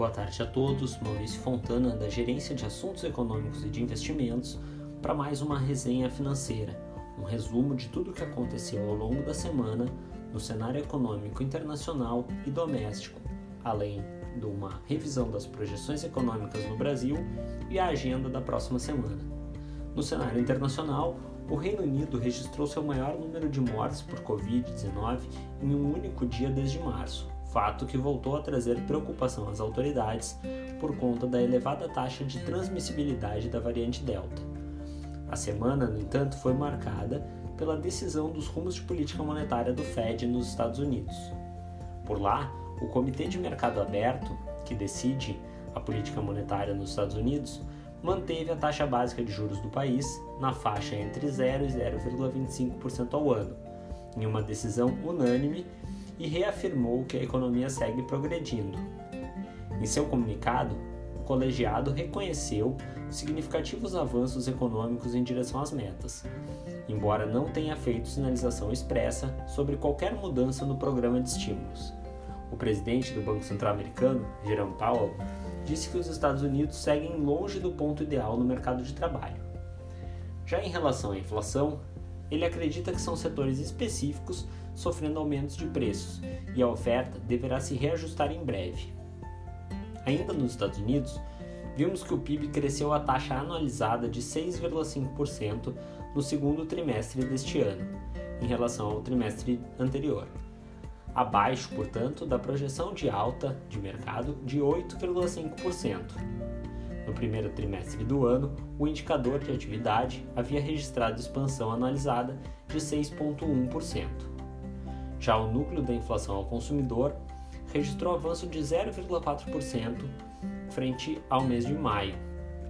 Boa tarde a todos. Maurício Fontana, da Gerência de Assuntos Econômicos e de Investimentos, para mais uma resenha financeira, um resumo de tudo o que aconteceu ao longo da semana no cenário econômico internacional e doméstico, além de uma revisão das projeções econômicas no Brasil e a agenda da próxima semana. No cenário internacional, o Reino Unido registrou seu maior número de mortes por Covid-19 em um único dia desde março, fato que voltou a trazer preocupação às autoridades por conta da elevada taxa de transmissibilidade da variante Delta. A semana, no entanto, foi marcada pela decisão dos rumos de política monetária do Fed nos Estados Unidos. Por lá, o Comitê de Mercado Aberto, que decide a política monetária nos Estados Unidos, manteve a taxa básica de juros do país na faixa entre 0 e 0,25% ao ano, em uma decisão unânime e reafirmou que a economia segue progredindo. Em seu comunicado, o colegiado reconheceu significativos avanços econômicos em direção às metas, embora não tenha feito sinalização expressa sobre qualquer mudança no programa de estímulos. O presidente do Banco Central Americano, Jerome Powell, disse que os Estados Unidos seguem longe do ponto ideal no mercado de trabalho. Já em relação à inflação, ele acredita que são setores específicos sofrendo aumentos de preços e a oferta deverá se reajustar em breve. Ainda nos Estados Unidos, vimos que o PIB cresceu a taxa anualizada de 6,5% no segundo trimestre deste ano, em relação ao trimestre anterior. Abaixo, portanto, da projeção de alta de mercado de 8,5%. No primeiro trimestre do ano, o indicador de atividade havia registrado expansão anualizada de 6,1%. Já o núcleo da inflação ao consumidor registrou avanço de 0,4% frente ao mês de maio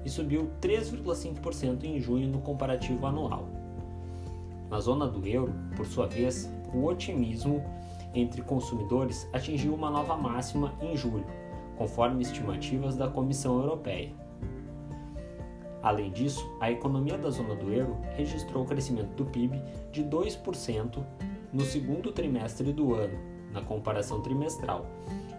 e subiu 3,5% em junho no comparativo anual. Na zona do euro, por sua vez, o otimismo entre consumidores atingiu uma nova máxima em julho, conforme estimativas da Comissão Europeia. Além disso, a economia da zona do euro registrou crescimento do PIB de 2% no segundo trimestre do ano, na comparação trimestral,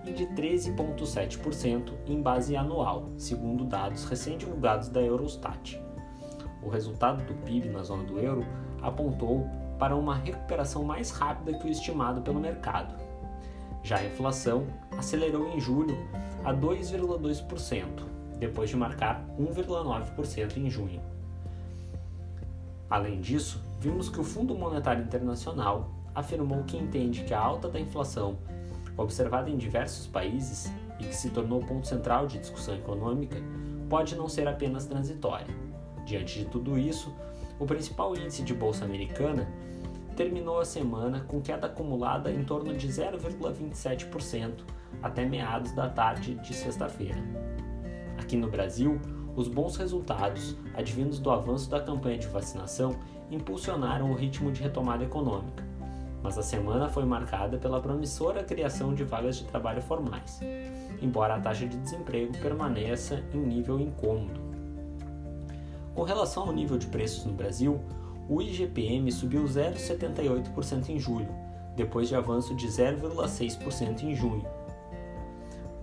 e de 13,7% em base anual, segundo dados recém-divulgados da Eurostat. O resultado do PIB na zona do euro apontou para uma recuperação mais rápida que o estimado pelo mercado. Já a inflação acelerou em julho a 2,2%, depois de marcar 1,9% em junho. Além disso, vimos que o Fundo Monetário Internacional afirmou que entende que a alta da inflação, observada em diversos países e que se tornou ponto central de discussão econômica, pode não ser apenas transitória. Diante de tudo isso, o principal índice de bolsa americana terminou a semana com queda acumulada em torno de 0,27% até meados da tarde de sexta-feira. Aqui no Brasil, os bons resultados, advindos do avanço da campanha de vacinação, impulsionaram o ritmo de retomada econômica, mas a semana foi marcada pela promissora criação de vagas de trabalho formais, embora a taxa de desemprego permaneça em nível incômodo. Com relação ao nível de preços no Brasil, o IGPM subiu 0,78% em julho, depois de avanço de 0,6% em junho.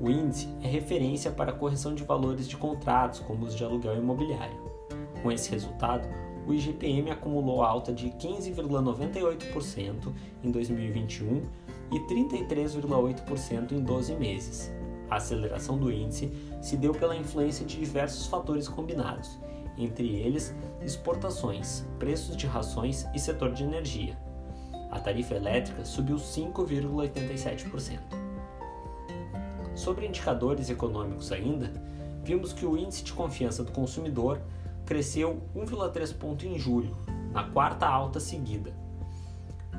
O índice é referência para a correção de valores de contratos, como os de aluguel imobiliário. Com esse resultado, o IGPM acumulou alta de 15,98% em 2021 e 33,8% em 12 meses. A aceleração do índice se deu pela influência de diversos fatores combinados, entre eles exportações, preços de rações e setor de energia. A tarifa elétrica subiu 5,87%. Sobre indicadores econômicos ainda, vimos que o índice de confiança do consumidor cresceu 1,3 ponto em julho, na quarta alta seguida.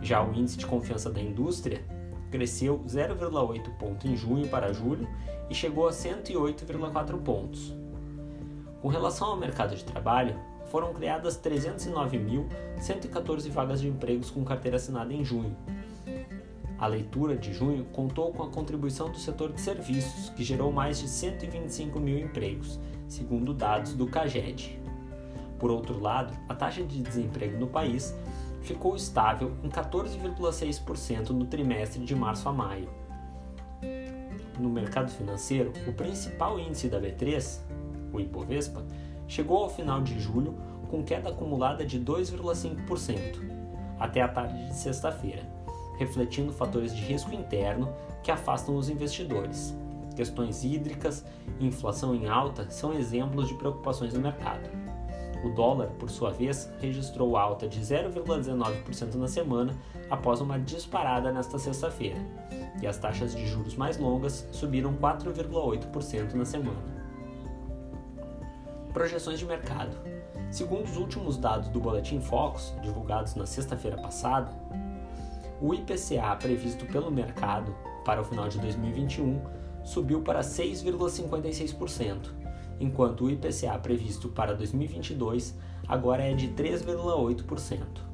Já o índice de confiança da indústria cresceu 0,8 ponto em junho para julho e chegou a 108,4 pontos. Com relação ao mercado de trabalho, foram criadas 309.114 vagas de empregos com carteira assinada em junho. A leitura de junho contou com a contribuição do setor de serviços, que gerou mais de 125 mil empregos, segundo dados do CAGED. Por outro lado, a taxa de desemprego no país ficou estável em 14,6% no trimestre de março a maio. no mercado financeiro, o principal índice da B3, o Ibovespa, chegou ao final de julho com queda acumulada de 2,5% até a tarde de sexta-feira, refletindo fatores de risco interno que afastam os investidores. Questões hídricas e inflação em alta são exemplos de preocupações no mercado. O dólar, por sua vez, registrou alta de 0,19% na semana após uma disparada nesta sexta-feira, e as taxas de juros mais longas subiram 4,8% na semana. Projeções de mercado. Segundo os últimos dados do Boletim Focus, divulgados na sexta-feira passada, o IPCA previsto pelo mercado para o final de 2021 subiu para 6,56%, enquanto o IPCA previsto para 2022 agora é de 3,8%.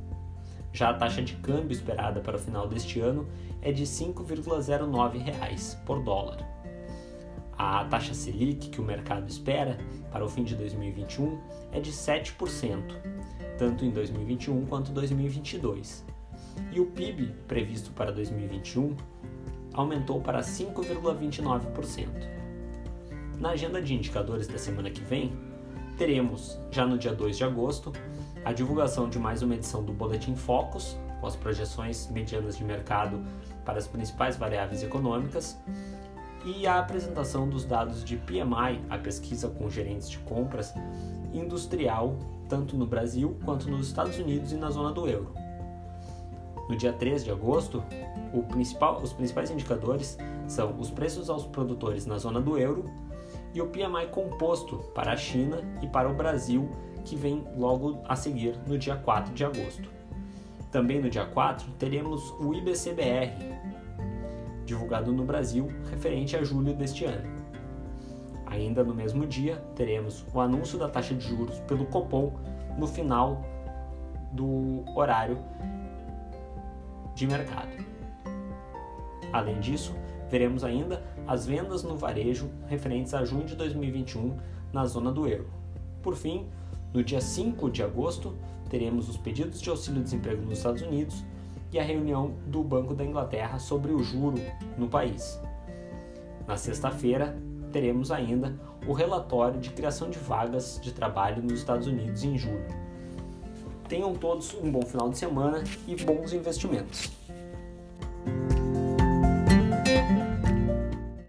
Já a taxa de câmbio esperada para o final deste ano é de R$ 5,09 por dólar. A taxa Selic que o mercado espera para o fim de 2021 é de 7%, tanto em 2021 quanto 2022. E o PIB previsto para 2021 aumentou para 5,29%. Na agenda de indicadores da semana que vem, teremos, já no dia 2 de agosto, a divulgação de mais uma edição do Boletim Focus, com as projeções medianas de mercado para as principais variáveis econômicas, e a apresentação dos dados de PMI, a pesquisa com gerentes de compras industrial, tanto no Brasil quanto nos Estados Unidos e na zona do euro. No dia 3 de agosto, principal, os principais indicadores são os preços aos produtores na zona do euro e o PMI composto para a China e para o Brasil, que vem logo a seguir no dia 4 de agosto. Também no dia 4 teremos o IBCBR, divulgado no Brasil, referente a julho deste ano. Ainda no mesmo dia, teremos o anúncio da taxa de juros pelo Copom no final do horário de mercado. Além disso, veremos ainda as vendas no varejo referentes a junho de 2021 na zona do euro. Por fim, no dia 5 de agosto, teremos os pedidos de auxílio-desemprego nos Estados Unidos e a reunião do Banco da Inglaterra sobre o juro no país. Na sexta-feira, teremos ainda o relatório de criação de vagas de trabalho nos Estados Unidos em julho. Tenham todos um bom final de semana e bons investimentos.